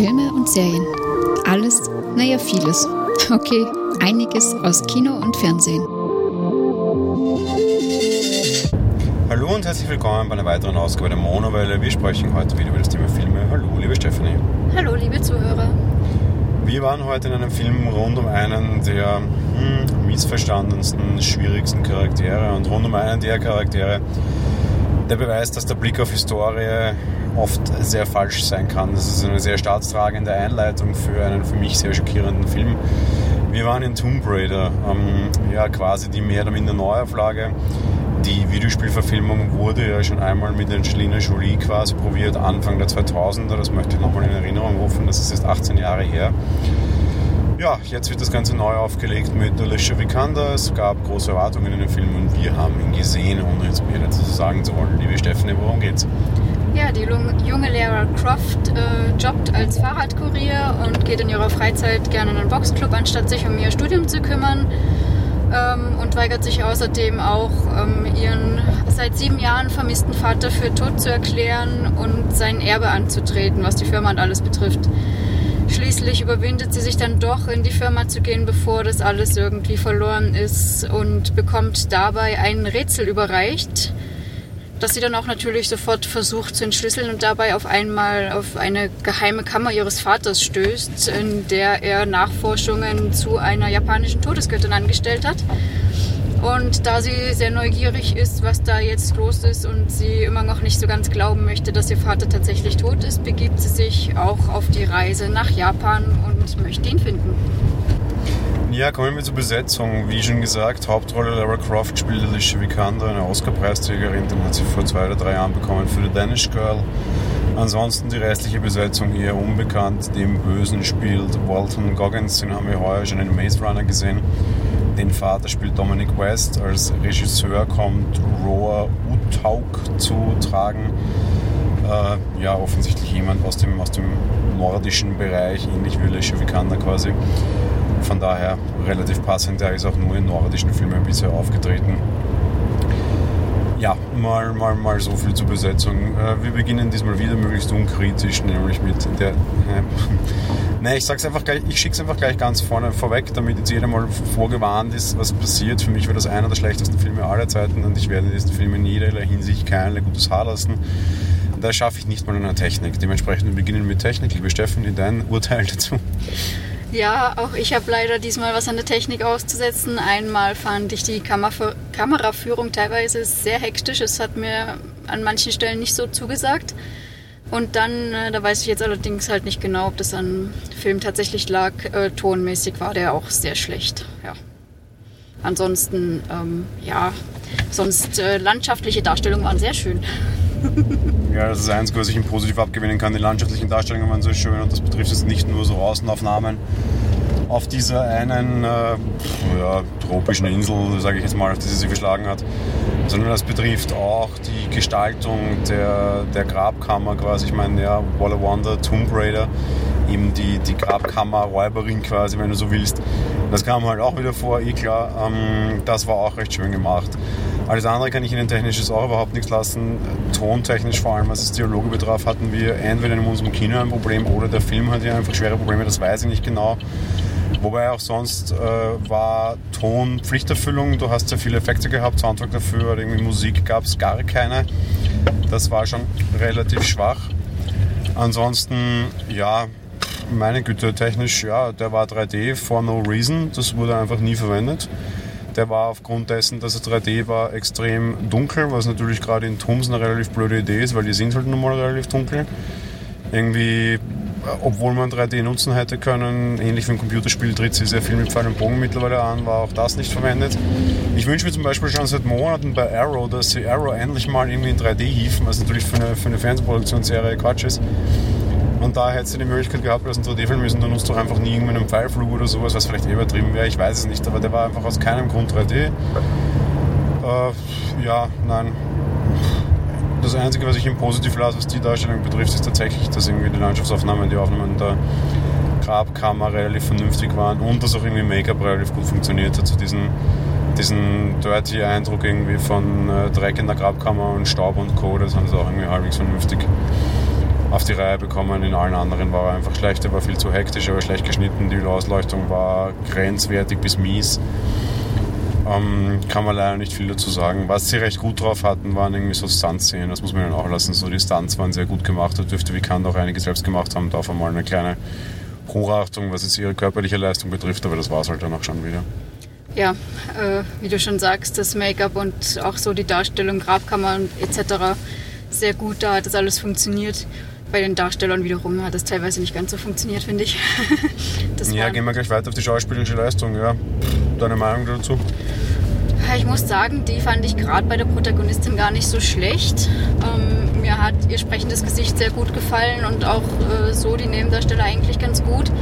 Filme und Serien. Alles, naja, vieles. Okay, einiges aus Kino und Fernsehen. Hallo und herzlich willkommen bei einer weiteren Ausgabe der Monowelle. Wir sprechen heute wieder über das Thema Filme. Hallo, liebe Stephanie. Hallo, liebe Zuhörer. Wir waren heute in einem Film rund um einen der hm, missverstandensten, schwierigsten Charaktere und rund um einen der Charaktere, der beweist, dass der Blick auf Historie oft sehr falsch sein kann. Das ist eine sehr staatstragende Einleitung für einen für mich sehr schockierenden Film. Wir waren in Tomb Raider, ähm, ja quasi die mehr oder minder Neuauflage. Die Videospielverfilmung wurde ja schon einmal mit Angelina Jolie quasi probiert, Anfang der 2000er. Das möchte ich nochmal in Erinnerung rufen, das ist jetzt 18 Jahre her. Ja, jetzt wird das Ganze neu aufgelegt mit Alicia Vikander. Es gab große Erwartungen in den Film und wir haben ihn gesehen, ohne jetzt mehr dazu sagen zu wollen. Liebe Stephanie, worum geht's? Ja, die junge Lara Croft äh, jobbt als Fahrradkurier und geht in ihrer Freizeit gerne in einen Boxclub, anstatt sich um ihr Studium zu kümmern. Ähm, und weigert sich außerdem auch, ähm, ihren seit sieben Jahren vermissten Vater für tot zu erklären und sein Erbe anzutreten, was die Firma und alles betrifft. Schließlich überwindet sie sich dann doch, in die Firma zu gehen, bevor das alles irgendwie verloren ist und bekommt dabei ein Rätsel überreicht, das sie dann auch natürlich sofort versucht zu entschlüsseln und dabei auf einmal auf eine geheime Kammer ihres Vaters stößt, in der er Nachforschungen zu einer japanischen Todesgöttin angestellt hat. Und da sie sehr neugierig ist, was da jetzt los ist und sie immer noch nicht so ganz glauben möchte, dass ihr Vater tatsächlich tot ist, begibt sie sich auch auf die Reise nach Japan und möchte ihn finden. Ja, kommen wir zur Besetzung. Wie schon gesagt, Hauptrolle Lara Croft spielt Alicia Vikander, eine Oscar-Preisträgerin. Den hat sie vor zwei oder drei Jahren bekommen für The Danish Girl. Ansonsten die restliche Besetzung eher unbekannt. Dem Bösen spielt Walton Goggins, den haben wir heuer schon in Maze Runner gesehen. Den Vater spielt Dominic West. Als Regisseur kommt Roa Utauk zu tragen. Äh, ja, offensichtlich jemand aus dem, aus dem nordischen Bereich, ähnlich wie Alicia Vikander quasi. Von daher relativ passend. Er ist auch nur in nordischen Filmen bisher aufgetreten. Ja, mal, mal, mal so viel zur Besetzung. Äh, wir beginnen diesmal wieder möglichst unkritisch, nämlich mit der. Nein, ich sag's einfach gleich, ich schick's einfach gleich ganz vorne vorweg, damit jetzt jeder mal vorgewarnt ist, was passiert. Für mich war das einer der schlechtesten Filme aller Zeiten und ich werde diesen Film in jeder Hinsicht kein gutes Haar lassen. Da schaffe ich nicht mal in der Technik. Dementsprechend wir beginnen mit Technik. Liebe Steffen, dein Urteil dazu. Ja, auch ich habe leider diesmal was an der Technik auszusetzen. Einmal fand ich die Kamer Kameraführung teilweise sehr hektisch. Es hat mir an manchen Stellen nicht so zugesagt. Und dann, äh, da weiß ich jetzt allerdings halt nicht genau, ob das an Film tatsächlich lag. Äh, tonmäßig war der auch sehr schlecht. Ja. Ansonsten, ähm, ja, sonst äh, landschaftliche Darstellungen waren sehr schön. Ja, das ist das Einzige, was ich ihm positiv abgewinnen kann. Die landschaftlichen Darstellungen waren so schön und das betrifft jetzt nicht nur so Außenaufnahmen auf dieser einen äh, ja, tropischen Insel, sage ich jetzt mal, auf die sie sich verschlagen hat, sondern das betrifft auch die Gestaltung der, der Grabkammer quasi. Ich meine, ja, Wall of Wonder, Tomb Raider, eben die, die Grabkammer-Räuberin quasi, wenn du so willst. Das kam halt auch wieder vor, eh klar. Ähm, das war auch recht schön gemacht. Alles andere kann ich Ihnen technisch auch überhaupt nichts lassen. Tontechnisch vor allem, was das Dialoge betraf, hatten wir entweder in unserem Kino ein Problem oder der Film hat ja einfach schwere Probleme, das weiß ich nicht genau. Wobei auch sonst äh, war Ton Pflichterfüllung. Du hast sehr viele Effekte gehabt, Soundtrack dafür, oder irgendwie Musik gab es gar keine. Das war schon relativ schwach. Ansonsten, ja, meine Güte, technisch, ja, der war 3D for no reason. Das wurde einfach nie verwendet. Der war aufgrund dessen, dass er 3D war, extrem dunkel, was natürlich gerade in Toms eine relativ blöde Idee ist, weil die sind halt nun mal relativ dunkel. Irgendwie, obwohl man 3D nutzen hätte können, ähnlich wie ein Computerspiel, tritt sie sehr viel mit Pfeil und Bogen mittlerweile an, war auch das nicht verwendet. Ich wünsche mir zum Beispiel schon seit Monaten bei Arrow, dass sie Arrow endlich mal irgendwie in 3D hieven, was natürlich für eine, für eine Fernsehproduktionsserie Quatsch ist. Und da hättest du die Möglichkeit gehabt, dass ein 3D-Film ist und dann nutzt doch einfach nie irgendwie einen Pfeilflug oder sowas, was vielleicht eh übertrieben wäre, ich weiß es nicht, aber der war einfach aus keinem Grund 3D. Äh, ja, nein. Das Einzige, was ich ihm positiv lasse, was die Darstellung betrifft, ist tatsächlich, dass irgendwie die Landschaftsaufnahmen, die Aufnahmen der Grabkammer relativ vernünftig waren und dass auch irgendwie Make-up relativ gut funktioniert hat, zu diesen diesen dirty Eindruck irgendwie von äh, Dreck in der Grabkammer und Staub und Co. Das haben sie auch irgendwie halbwegs vernünftig die Reihe bekommen. In allen anderen war er einfach schlecht. Er war viel zu hektisch, er war schlecht geschnitten. Die Ausleuchtung war grenzwertig bis mies. Ähm, kann man leider nicht viel dazu sagen. Was sie recht gut drauf hatten, waren irgendwie so Stunt-Szenen. Das muss man ihnen auch lassen. So die Stunts waren sehr gut gemacht. Da dürfte Vikand auch einige selbst gemacht haben. Darf einmal eine kleine Hochachtung, was jetzt ihre körperliche Leistung betrifft. Aber das war es halt dann auch schon wieder. Ja, äh, wie du schon sagst, das Make-up und auch so die Darstellung, Grabkammer etc. sehr gut. Da hat das alles funktioniert bei den Darstellern wiederum hat das teilweise nicht ganz so funktioniert, finde ich. ja, gehen wir gleich weiter auf die schauspielerische Leistung. Ja. Deine Meinung dazu? Ich muss sagen, die fand ich gerade bei der Protagonistin gar nicht so schlecht. Ähm, mir hat ihr sprechendes Gesicht sehr gut gefallen und auch äh, so die Nebendarsteller eigentlich ganz gut.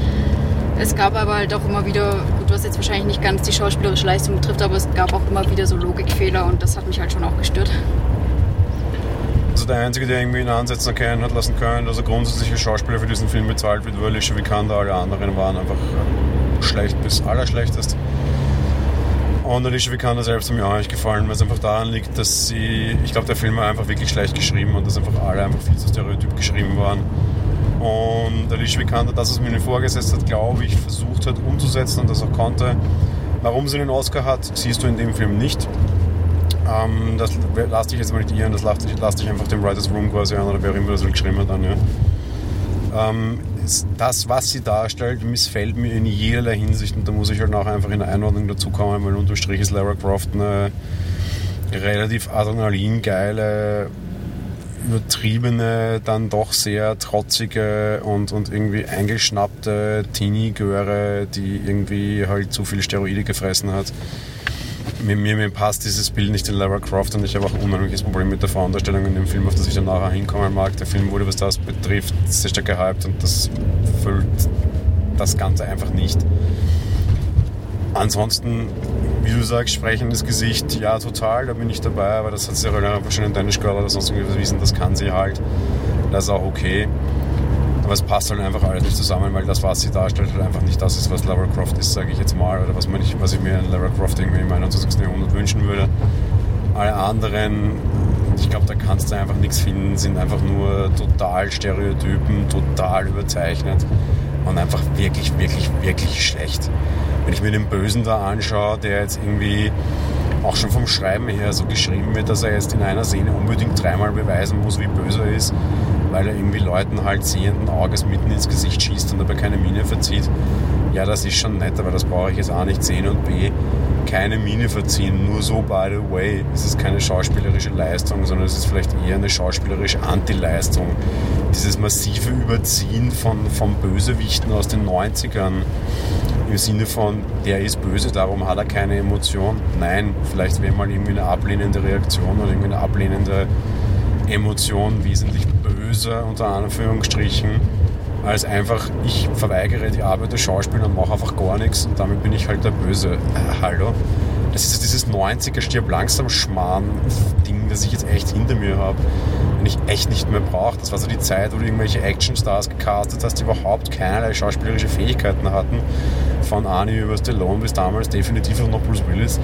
Es gab aber halt auch immer wieder, gut, was jetzt wahrscheinlich nicht ganz die schauspielerische Leistung betrifft, aber es gab auch immer wieder so Logikfehler und das hat mich halt schon auch gestört der Einzige, der irgendwie in Ansätzen erkennen hat lassen können, dass er grundsätzlich als Schauspieler für diesen Film bezahlt wird, war Alicia Vikander. Alle anderen waren einfach äh, schlecht bis allerschlechtest. Und Alicia Vikander selbst hat mir auch nicht gefallen, weil es einfach daran liegt, dass sie, ich glaube, der Film war einfach wirklich schlecht geschrieben und dass einfach alle einfach viel zu stereotyp geschrieben waren. Und Alicia Vikander, das, was mir vorgesetzt hat, glaube ich, versucht hat umzusetzen und das auch konnte. Warum sie den Oscar hat, siehst du in dem Film nicht. Ähm, das lass dich jetzt mal nicht irren, das lass dich, lass dich einfach dem Writers Room quasi an oder wer immer das geschrieben hat an. Ja. Ähm, das, was sie darstellt, missfällt mir in jederlei Hinsicht und da muss ich halt auch einfach in der Einordnung dazu kommen, weil unterm Strich ist Lara Croft eine relativ adrenalingeile, übertriebene, dann doch sehr trotzige und, und irgendwie eingeschnappte Teenie-Göre, die irgendwie halt zu viel Steroide gefressen hat mir, mir, mir, passt dieses Bild nicht in Lara Croft und ich habe auch ein unheimliches Problem mit der Frauendarstellung in dem Film, auf das ich dann nachher hinkommen mag. Der Film wurde, was das betrifft, sehr stark gehypt und das füllt das Ganze einfach nicht. Ansonsten, wie du sagst, sprechendes Gesicht, ja, total, da bin ich dabei, aber das hat sie einfach schon in Danish Girl oder sonst irgendwie bewiesen, das kann sie halt. Das ist auch okay. Aber es passt halt einfach alles nicht zusammen, weil das, was sie darstellt, halt einfach nicht das ist, was Lara Croft ist, sage ich jetzt mal, oder was, man nicht, was ich mir in Lara Croft irgendwie im 21. Jahrhundert wünschen würde. Alle anderen, ich glaube, da kannst du einfach nichts finden, sind einfach nur total Stereotypen, total überzeichnet und einfach wirklich, wirklich, wirklich schlecht. Wenn ich mir den Bösen da anschaue, der jetzt irgendwie auch schon vom Schreiben her so geschrieben wird, dass er jetzt in einer Szene unbedingt dreimal beweisen muss, wie böse er ist, weil er irgendwie Leuten halt sehenden Auges mitten ins Gesicht schießt und dabei keine Mine verzieht. Ja, das ist schon nett, aber das brauche ich jetzt A nicht sehen und B, keine Mine verziehen. Nur so, by the way, ist es keine schauspielerische Leistung, sondern es ist vielleicht eher eine schauspielerische Anti-Leistung. Dieses massive Überziehen von, von Bösewichten aus den 90ern im Sinne von, der ist böse, darum hat er keine Emotion. Nein, vielleicht wäre mal irgendwie eine ablehnende Reaktion oder irgendwie eine ablehnende Emotion wesentlich böser, unter Anführungsstrichen, als einfach, ich verweigere die Arbeit des Schauspielers und mache einfach gar nichts und damit bin ich halt der Böse. Äh, hallo? Das ist dieses 90er Stirb langsam Schmarrn-Ding, das ich jetzt echt hinter mir habe und ich echt nicht mehr brauche. Das war so die Zeit, wo du irgendwelche Actionstars gecastet hast, die überhaupt keinerlei schauspielerische Fähigkeiten hatten. Von Arnie über Stallone bis damals definitiv noch Bruce Willis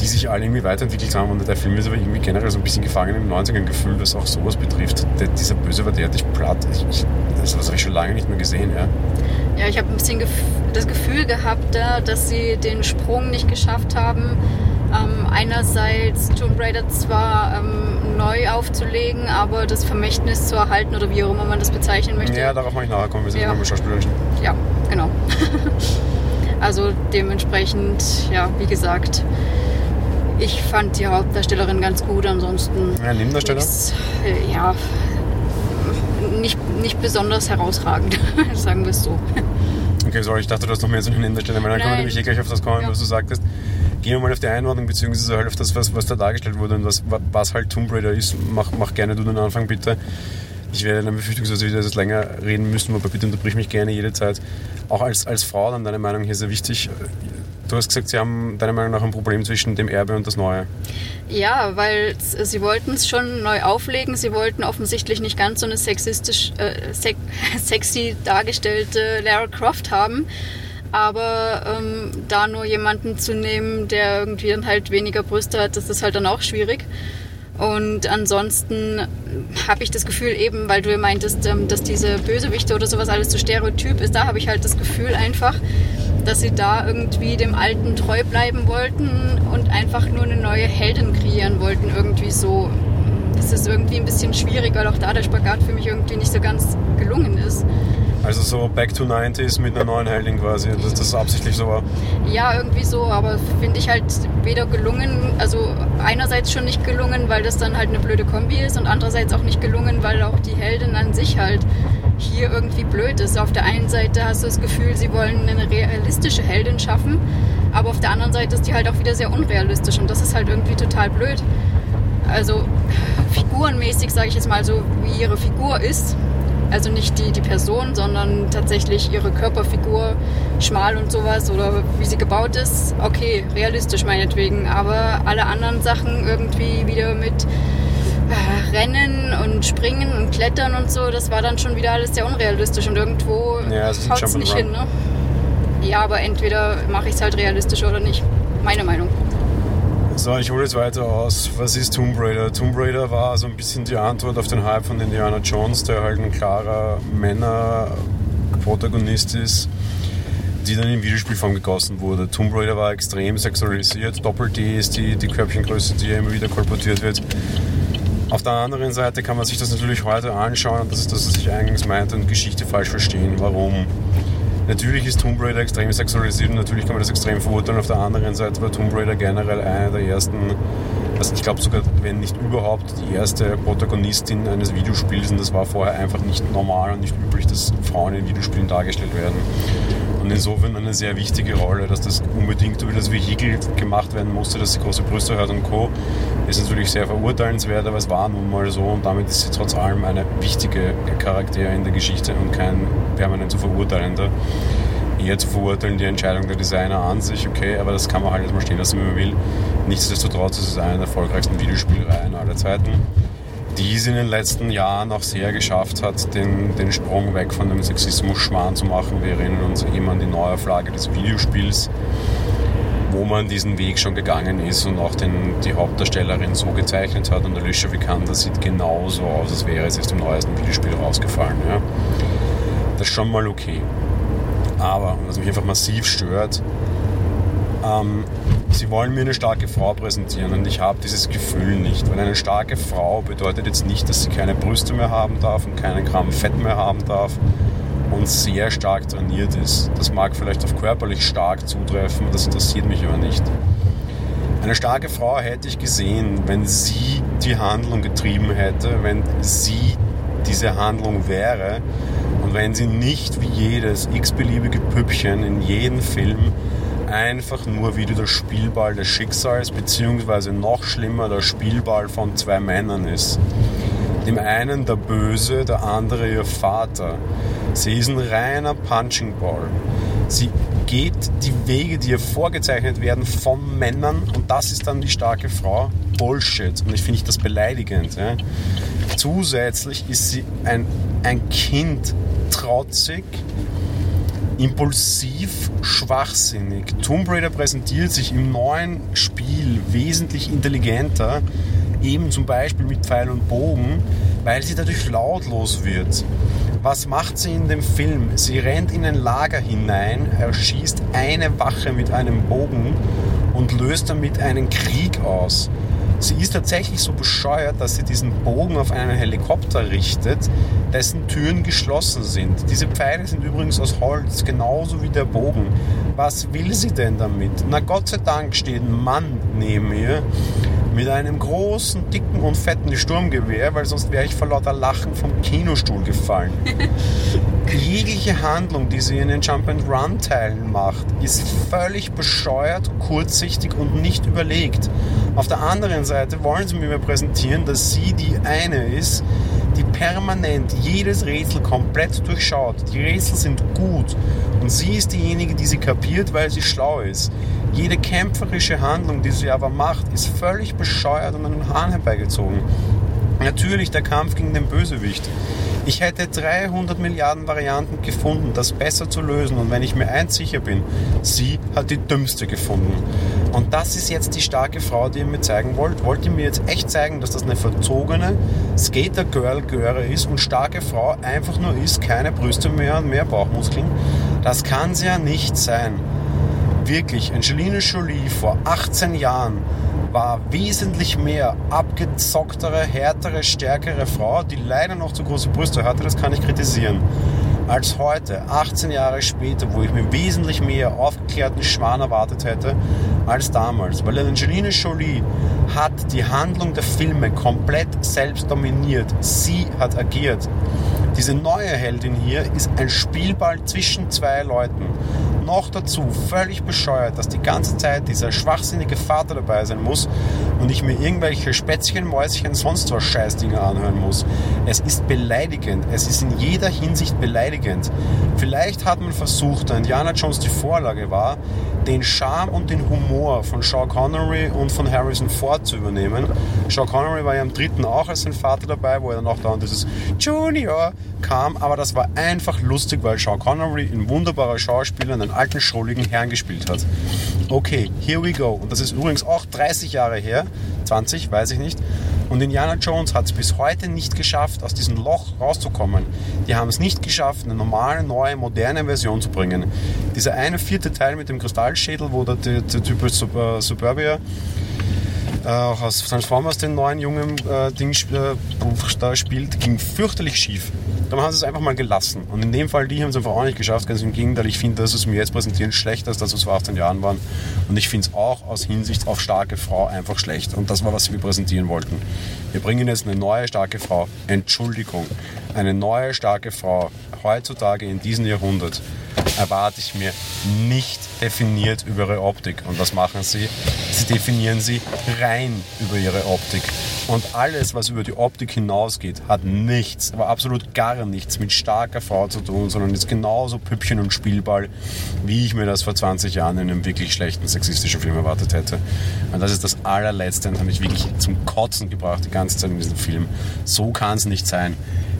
die sich alle irgendwie weiterentwickelt haben. Und der Film ist aber irgendwie generell so ein bisschen gefangen im 90er-Gefühl, was auch sowas betrifft. Der, dieser Böse war derartig platt. Ich, ich, das, das habe ich schon lange nicht mehr gesehen. Ja, ja ich habe ein bisschen das Gefühl gehabt, dass sie den Sprung nicht geschafft haben. Ähm, einerseits Tomb Raider zwar ähm, neu aufzulegen, aber das Vermächtnis zu erhalten oder wie auch immer man das bezeichnen möchte. Ja, darauf mache ich nachher kommen, wir sind ja. beim Schauspielerischen. Ja, genau. also dementsprechend, ja, wie gesagt, ich fand die Hauptdarstellerin ganz gut, ansonsten. Ja, Nebendarsteller? Nichts, äh, ja, nicht, nicht besonders herausragend, sagen wir es so. Okay, sorry, ich dachte, du hast noch mehr zu den Nebendarstellern, weil dann können wir nämlich eh gleich auf das kommen, ja. was du sagtest. Gehen wir mal auf die Einordnung, beziehungsweise halt auf das, was, was da dargestellt wurde und was, was halt Tomb Raider ist. Mach, mach gerne du den Anfang, bitte. Ich werde dann befürchtungsweise wieder etwas länger reden müssen, aber bitte unterbrich mich gerne jede Zeit. Auch als, als Frau dann deine Meinung hier sehr wichtig. Du hast gesagt, Sie haben deiner Meinung nach ein Problem zwischen dem Erbe und das Neue. Ja, weil Sie wollten es schon neu auflegen. Sie wollten offensichtlich nicht ganz so eine sexistisch, äh, sex sexy dargestellte Lara Croft haben. Aber ähm, da nur jemanden zu nehmen, der irgendwie dann halt weniger Brüste hat, das ist halt dann auch schwierig. Und ansonsten habe ich das Gefühl eben, weil du meintest, ähm, dass diese Bösewichte oder sowas alles zu so stereotyp ist, da habe ich halt das Gefühl einfach, dass sie da irgendwie dem Alten treu bleiben wollten und einfach nur eine neue Heldin kreieren wollten, irgendwie so. Das ist irgendwie ein bisschen schwierig, weil auch da der Spagat für mich irgendwie nicht so ganz gelungen ist. Also so Back to 90s mit einer neuen Heldin quasi, dass das absichtlich so war? Ja, irgendwie so, aber finde ich halt weder gelungen, also einerseits schon nicht gelungen, weil das dann halt eine blöde Kombi ist und andererseits auch nicht gelungen, weil auch die Heldin an sich halt hier irgendwie blöd ist. Auf der einen Seite hast du das Gefühl, sie wollen eine realistische Heldin schaffen, aber auf der anderen Seite ist die halt auch wieder sehr unrealistisch und das ist halt irgendwie total blöd. Also figurenmäßig sage ich jetzt mal so, wie ihre Figur ist, also nicht die, die Person, sondern tatsächlich ihre Körperfigur, schmal und sowas oder wie sie gebaut ist. Okay, realistisch meinetwegen. Aber alle anderen Sachen irgendwie wieder mit Rennen und Springen und Klettern und so, das war dann schon wieder alles sehr unrealistisch und irgendwo ja, haut es nicht hin. Ne? Ja, aber entweder mache ich es halt realistisch oder nicht. Meine Meinung. So, ich hole jetzt weiter aus. Was ist Tomb Raider? Tomb Raider war so ein bisschen die Antwort auf den Hype von Indiana Jones, der halt ein klarer Männer-Protagonist ist, die dann in Videospielform gegossen wurde. Tomb Raider war extrem sexualisiert. Doppel-D ist die, die Körbchengröße, die immer wieder kolportiert wird. Auf der anderen Seite kann man sich das natürlich heute anschauen und das ist das, was ich eingangs meinte und Geschichte falsch verstehen. Warum? Natürlich ist Tomb Raider extrem sexualisiert und natürlich kann man das extrem verurteilen. Auf der anderen Seite war Tomb Raider generell eine der ersten, also ich glaube sogar, wenn nicht überhaupt, die erste Protagonistin eines Videospiels und das war vorher einfach nicht normal und nicht üblich, dass Frauen in Videospielen dargestellt werden. Und insofern eine sehr wichtige Rolle, dass das unbedingt über das Vehikel gemacht werden musste, dass sie große Brüste hat und Co. ist natürlich sehr verurteilenswert, aber es war nun mal so und damit ist sie trotz allem eine wichtige Charakter in der Geschichte und kein permanent zu verurteilender. Eher zu verurteilen die Entscheidung der Designer an sich, okay, aber das kann man halt jetzt mal stehen lassen, wie man will. Nichtsdestotrotz ist es eine der erfolgreichsten Videospielreihen aller Zeiten die es in den letzten Jahren auch sehr geschafft hat, den, den Sprung weg von dem Sexismus-Schmarrn zu machen. Wir erinnern uns eben an die Neuauflage des Videospiels, wo man diesen Weg schon gegangen ist und auch den, die Hauptdarstellerin so gezeichnet hat. Und Alicia Vikander sieht genauso aus, als wäre es aus dem neuesten Videospiel rausgefallen. Ja. Das ist schon mal okay. Aber, was mich einfach massiv stört, ähm, sie wollen mir eine starke Frau präsentieren und ich habe dieses Gefühl nicht. Weil eine starke Frau bedeutet jetzt nicht, dass sie keine Brüste mehr haben darf und keinen Gramm Fett mehr haben darf und sehr stark trainiert ist. Das mag vielleicht auf körperlich stark zutreffen, das interessiert mich aber nicht. Eine starke Frau hätte ich gesehen, wenn sie die Handlung getrieben hätte, wenn sie diese Handlung wäre und wenn sie nicht wie jedes x-beliebige Püppchen in jedem Film einfach nur wieder der Spielball des Schicksals, beziehungsweise noch schlimmer der Spielball von zwei Männern ist. Dem einen der Böse, der andere ihr Vater. Sie ist ein reiner Punching Ball. Sie geht die Wege, die ihr vorgezeichnet werden, von Männern und das ist dann die starke Frau. Bullshit. Und ich finde das beleidigend. Ja. Zusätzlich ist sie ein, ein Kind, trotzig, impulsiv, schwachsinnig. Tomb Raider präsentiert sich im neuen Spiel wesentlich intelligenter, eben zum Beispiel mit Pfeil und Bogen, weil sie dadurch lautlos wird. Was macht sie in dem Film? Sie rennt in ein Lager hinein, erschießt eine Wache mit einem Bogen und löst damit einen Krieg aus. Sie ist tatsächlich so bescheuert, dass sie diesen Bogen auf einen Helikopter richtet, dessen Türen geschlossen sind. Diese Pfeile sind übrigens aus Holz, genauso wie der Bogen. Was will sie denn damit? Na Gott sei Dank steht ein Mann neben ihr mit einem großen, dicken und fetten Sturmgewehr, weil sonst wäre ich vor lauter Lachen vom Kinostuhl gefallen. Jegliche Handlung, die sie in den Jump-and-Run-Teilen macht, ist völlig bescheuert, kurzsichtig und nicht überlegt. Auf der anderen Seite wollen sie mir präsentieren, dass sie die eine ist, die permanent jedes Rätsel komplett durchschaut. Die Rätsel sind gut und sie ist diejenige, die sie kapiert, weil sie schlau ist. Jede kämpferische Handlung, die sie aber macht, ist völlig bescheuert und an den Hahn herbeigezogen. Natürlich der Kampf gegen den Bösewicht. Ich hätte 300 Milliarden Varianten gefunden, das besser zu lösen. Und wenn ich mir eins sicher bin, sie hat die dümmste gefunden. Und das ist jetzt die starke Frau, die ihr mir zeigen wollt. Wollt ihr mir jetzt echt zeigen, dass das eine verzogene Skater-Girl-Göre ist und starke Frau einfach nur ist, keine Brüste mehr und mehr Bauchmuskeln? Das kann sie ja nicht sein. Wirklich, Angelina Jolie vor 18 Jahren war wesentlich mehr abgezocktere, härtere, stärkere Frau, die leider noch zu große Brüste hatte, das kann ich kritisieren, als heute, 18 Jahre später, wo ich mir wesentlich mehr aufgeklärten Schwan erwartet hätte als damals. Weil Angelina Jolie hat die Handlung der Filme komplett selbst dominiert. Sie hat agiert. Diese neue Heldin hier ist ein Spielball zwischen zwei Leuten. Noch dazu völlig bescheuert, dass die ganze Zeit dieser schwachsinnige Vater dabei sein muss und ich mir irgendwelche Spätzchen, Mäuschen, sonst was Scheißdinge anhören muss. Es ist beleidigend. Es ist in jeder Hinsicht beleidigend. Vielleicht hat man versucht, da Indiana Jones die Vorlage war, den Charme und den Humor von Sean Connery und von Harrison Ford zu übernehmen. Sean Connery war ja im dritten auch als sein Vater dabei, wo er dann auch da und dieses Junior kam, aber das war einfach lustig, weil Sean Connery ein wunderbarer Schauspieler einen alten, schrulligen Herrn gespielt hat. Okay, here we go. Und das ist übrigens auch 30 Jahre her, 20, weiß ich nicht. Und Indiana Jones hat es bis heute nicht geschafft, aus diesem Loch rauszukommen. Die haben es nicht geschafft, eine normale, neue, moderne Version zu bringen. Dieser eine vierte Teil mit dem Kristallschädel, wo der, der, der Typ Suburbia äh, aus Transformers den neuen jungen äh, Ding äh, da spielt, ging fürchterlich schief. Dann haben sie es einfach mal gelassen. Und in dem Fall, die haben es einfach auch nicht geschafft. Ganz im Gegenteil, ich finde, dass es mir jetzt präsentieren schlechter ist, als es vor 18 Jahren waren. Und ich finde es auch aus Hinsicht auf starke Frau einfach schlecht. Und das war, was wir präsentieren wollten. Wir bringen jetzt eine neue starke Frau. Entschuldigung. Eine neue starke Frau. Heutzutage in diesem Jahrhundert erwarte ich mir nicht definiert über ihre Optik. Und was machen sie? Sie definieren sie rein über ihre Optik. Und alles, was über die Optik hinausgeht, hat nichts, aber absolut gar nichts mit starker Frau zu tun, sondern ist genauso Püppchen und Spielball, wie ich mir das vor 20 Jahren in einem wirklich schlechten sexistischen Film erwartet hätte. Und das ist das allerletzte und hat mich wirklich zum Kotzen gebracht, die ganze Zeit in diesem Film. So kann es nicht sein.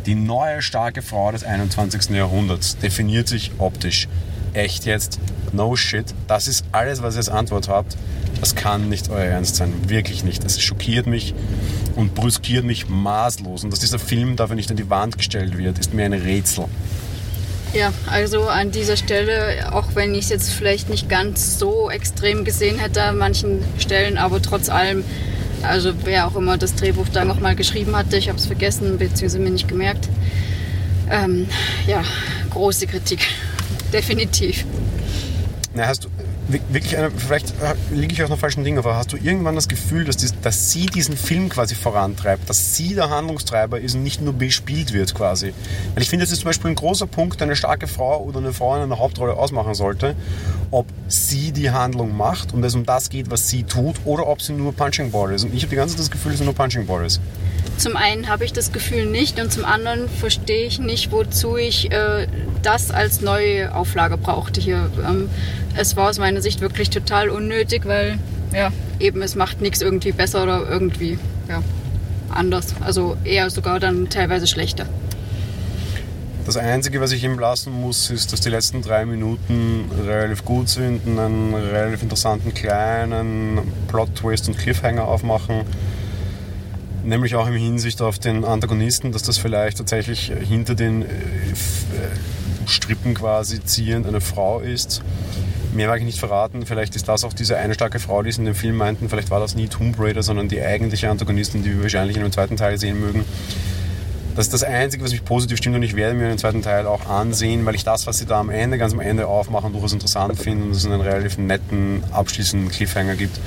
Die neue starke Frau des 21. Jahrhunderts definiert sich optisch. Echt jetzt? No shit. Das ist alles, was ihr als Antwort habt. Das kann nicht euer Ernst sein. Wirklich nicht. Das schockiert mich und brüskiert mich maßlos. Und dass dieser Film dafür nicht an die Wand gestellt wird, ist mir ein Rätsel. Ja, also an dieser Stelle, auch wenn ich es jetzt vielleicht nicht ganz so extrem gesehen hätte an manchen Stellen, aber trotz allem also wer auch immer das Drehbuch da nochmal geschrieben hatte, ich habe es vergessen bzw. mir nicht gemerkt. Ähm, ja, große Kritik, definitiv. Na, hast du wirklich eine, vielleicht äh, liege ich auf einer falschen Ding, aber hast du irgendwann das Gefühl, dass, dies, dass sie diesen Film quasi vorantreibt, dass sie der Handlungstreiber ist und nicht nur bespielt wird quasi? Weil ich finde, das ist zum Beispiel ein großer Punkt, der eine starke Frau oder eine Frau in einer Hauptrolle ausmachen sollte, ob sie die Handlung macht und es um das geht, was sie tut, oder ob sie nur Punching Ball ist. Und ich habe die ganze Zeit das Gefühl, dass sie nur Punching Ball ist. Zum einen habe ich das Gefühl nicht und zum anderen verstehe ich nicht, wozu ich äh, das als neue Auflage brauchte hier. Ähm, es war aus meiner Sicht wirklich total unnötig, weil ja, eben es macht nichts irgendwie besser oder irgendwie ja, anders. Also eher sogar dann teilweise schlechter. Das Einzige, was ich ihm lassen muss, ist, dass die letzten drei Minuten relativ gut sind einen relativ interessanten kleinen Plot-Twist und Cliffhanger aufmachen Nämlich auch in Hinsicht auf den Antagonisten, dass das vielleicht tatsächlich hinter den äh, äh, Strippen quasi ziehend eine Frau ist. Mehr mag ich nicht verraten. Vielleicht ist das auch diese eine starke Frau, die es in dem Film meinten. Vielleicht war das nie Tomb Raider, sondern die eigentliche Antagonistin, die wir wahrscheinlich in dem zweiten Teil sehen mögen. Das ist das Einzige, was mich positiv stimmt und ich werde mir den zweiten Teil auch ansehen, weil ich das, was sie da am Ende, ganz am Ende aufmachen, durchaus interessant finde und es einen relativ netten, abschließenden Cliffhanger gibt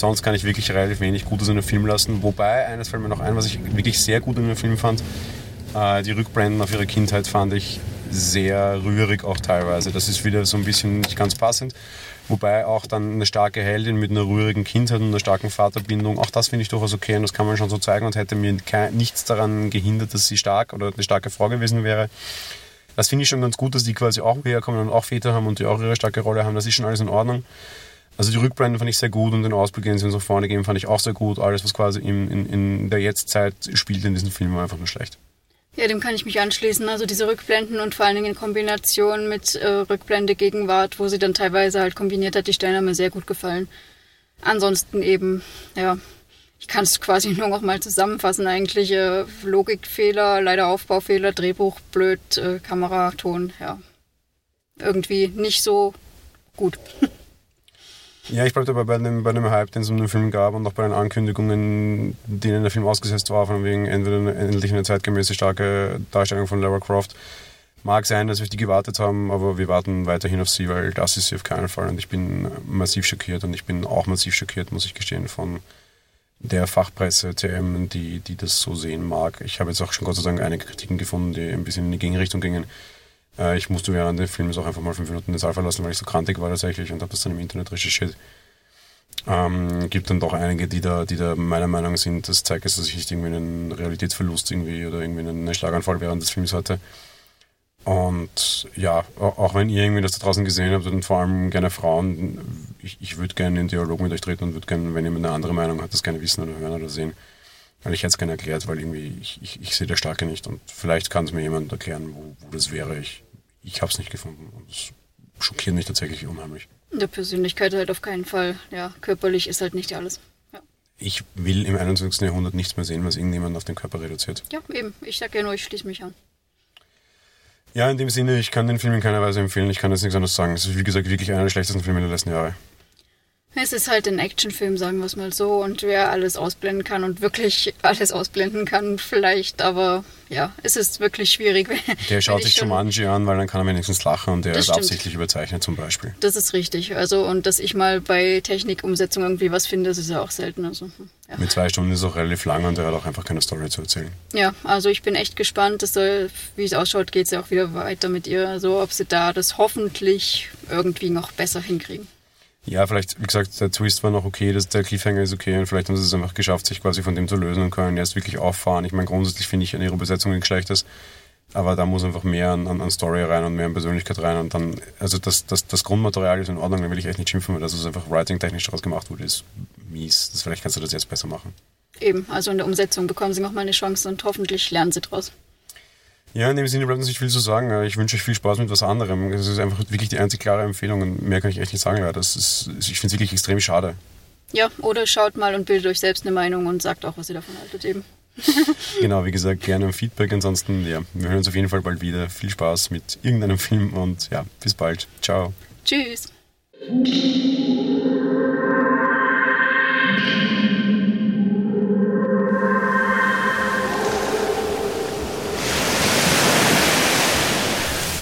sonst kann ich wirklich relativ wenig Gutes in den Film lassen. Wobei, eines fällt mir noch ein, was ich wirklich sehr gut in dem Film fand. Äh, die Rückblenden auf ihre Kindheit fand ich sehr rührig auch teilweise. Das ist wieder so ein bisschen nicht ganz passend. Wobei auch dann eine starke Heldin mit einer rührigen Kindheit und einer starken Vaterbindung, auch das finde ich durchaus okay und das kann man schon so zeigen und hätte mir nichts daran gehindert, dass sie stark oder eine starke Frau gewesen wäre. Das finde ich schon ganz gut, dass die quasi auch herkommen und auch Väter haben und die auch ihre starke Rolle haben. Das ist schon alles in Ordnung. Also die Rückblenden fand ich sehr gut und den Ausblick, den sie uns nach vorne geben, fand ich auch sehr gut. Alles, was quasi in, in, in der Jetztzeit spielt in diesem Film, war einfach nur schlecht. Ja, dem kann ich mich anschließen. Also diese Rückblenden und vor allen Dingen in Kombination mit äh, Rückblende Gegenwart, wo sie dann teilweise halt kombiniert hat, die Stellen haben mir sehr gut gefallen. Ansonsten eben, ja, ich kann es quasi nur noch mal zusammenfassen eigentlich. Äh, Logikfehler, leider Aufbaufehler, Drehbuch blöd, äh, Kamera, Ton, ja. Irgendwie nicht so gut. Ja, ich bleibe dabei bei dem, bei dem Hype, den es um den Film gab und auch bei den Ankündigungen, denen der Film ausgesetzt war, von wegen entweder endlich eine zeitgemäße, starke Darstellung von Lara Croft. Mag sein, dass wir auf die gewartet haben, aber wir warten weiterhin auf sie, weil das ist sie auf keinen Fall. Und ich bin massiv schockiert und ich bin auch massiv schockiert, muss ich gestehen, von der Fachpresse TM, die, die das so sehen mag. Ich habe jetzt auch schon Gott sei Dank einige Kritiken gefunden, die ein bisschen in die Gegenrichtung gingen. Äh, ich musste während des Films auch einfach mal fünf Minuten den Saal verlassen, weil ich so krantig war tatsächlich und habe das dann im Internet recherchiert. Ähm, gibt dann doch einige, die da, die da meiner Meinung sind, das zeigt dass ich nicht irgendwie einen Realitätsverlust irgendwie oder irgendwie einen Schlaganfall während des Films hatte. Und ja, auch wenn ihr irgendwie das da draußen gesehen habt und vor allem gerne Frauen, ich, ich würde gerne in Dialog mit euch treten und würde gerne, wenn ihr eine andere Meinung habt, das gerne wissen oder hören oder sehen. Weil ich hätte es gerne erklärt, weil irgendwie ich, ich, ich sehe der Starke nicht und vielleicht kann es mir jemand erklären, wo, wo das wäre. Ich, ich habe es nicht gefunden und es schockiert mich tatsächlich unheimlich. Der Persönlichkeit halt auf keinen Fall. Ja, körperlich ist halt nicht alles. Ja. Ich will im 21. Jahrhundert nichts mehr sehen, was irgendjemand auf den Körper reduziert. Ja, eben. Ich sage ja nur, ich schließe mich an. Ja, in dem Sinne, ich kann den Film in keiner Weise empfehlen. Ich kann jetzt nichts anderes sagen. Es ist, wie gesagt, wirklich einer der schlechtesten Filme der letzten Jahre. Es ist halt ein Actionfilm, sagen wir es mal so. Und wer alles ausblenden kann und wirklich alles ausblenden kann, vielleicht. Aber ja, es ist wirklich schwierig. Der schaut sich Jumanji an, weil dann kann er wenigstens lachen und der ist stimmt. absichtlich überzeichnet zum Beispiel. Das ist richtig. Also, und dass ich mal bei Technikumsetzung irgendwie was finde, das ist ja auch selten. Also, ja. Mit zwei Stunden ist es auch relativ lang und er hat auch einfach keine Story zu erzählen. Ja, also ich bin echt gespannt. Dass, wie es ausschaut, geht es ja auch wieder weiter mit ihr. Also, ob sie da das hoffentlich irgendwie noch besser hinkriegen. Ja, vielleicht, wie gesagt, der Twist war noch okay, dass der Cliffhanger ist okay und vielleicht haben sie es einfach geschafft, sich quasi von dem zu lösen und können jetzt wirklich auffahren. Ich meine, grundsätzlich finde ich an ihrer Besetzung nicht schlecht, aber da muss einfach mehr an, an, Story rein und mehr an Persönlichkeit rein und dann, also das, das, das Grundmaterial ist in Ordnung, da will ich echt nicht schimpfen, weil das ist einfach writing-technisch daraus gemacht wurde, ist mies. Das, vielleicht kannst du das jetzt besser machen. Eben, also in der Umsetzung bekommen sie nochmal eine Chance und hoffentlich lernen sie draus. Ja, in dem Sinne bleibt uns nicht viel zu sagen. Ich wünsche euch viel Spaß mit was anderem. Es ist einfach wirklich die einzig klare Empfehlung und mehr kann ich echt nicht sagen. Das ist, ich finde es wirklich extrem schade. Ja, oder schaut mal und bildet euch selbst eine Meinung und sagt auch, was ihr davon haltet eben. genau, wie gesagt, gerne ein Feedback. Ansonsten, ja, wir hören uns auf jeden Fall bald wieder. Viel Spaß mit irgendeinem Film und ja, bis bald. Ciao. Tschüss.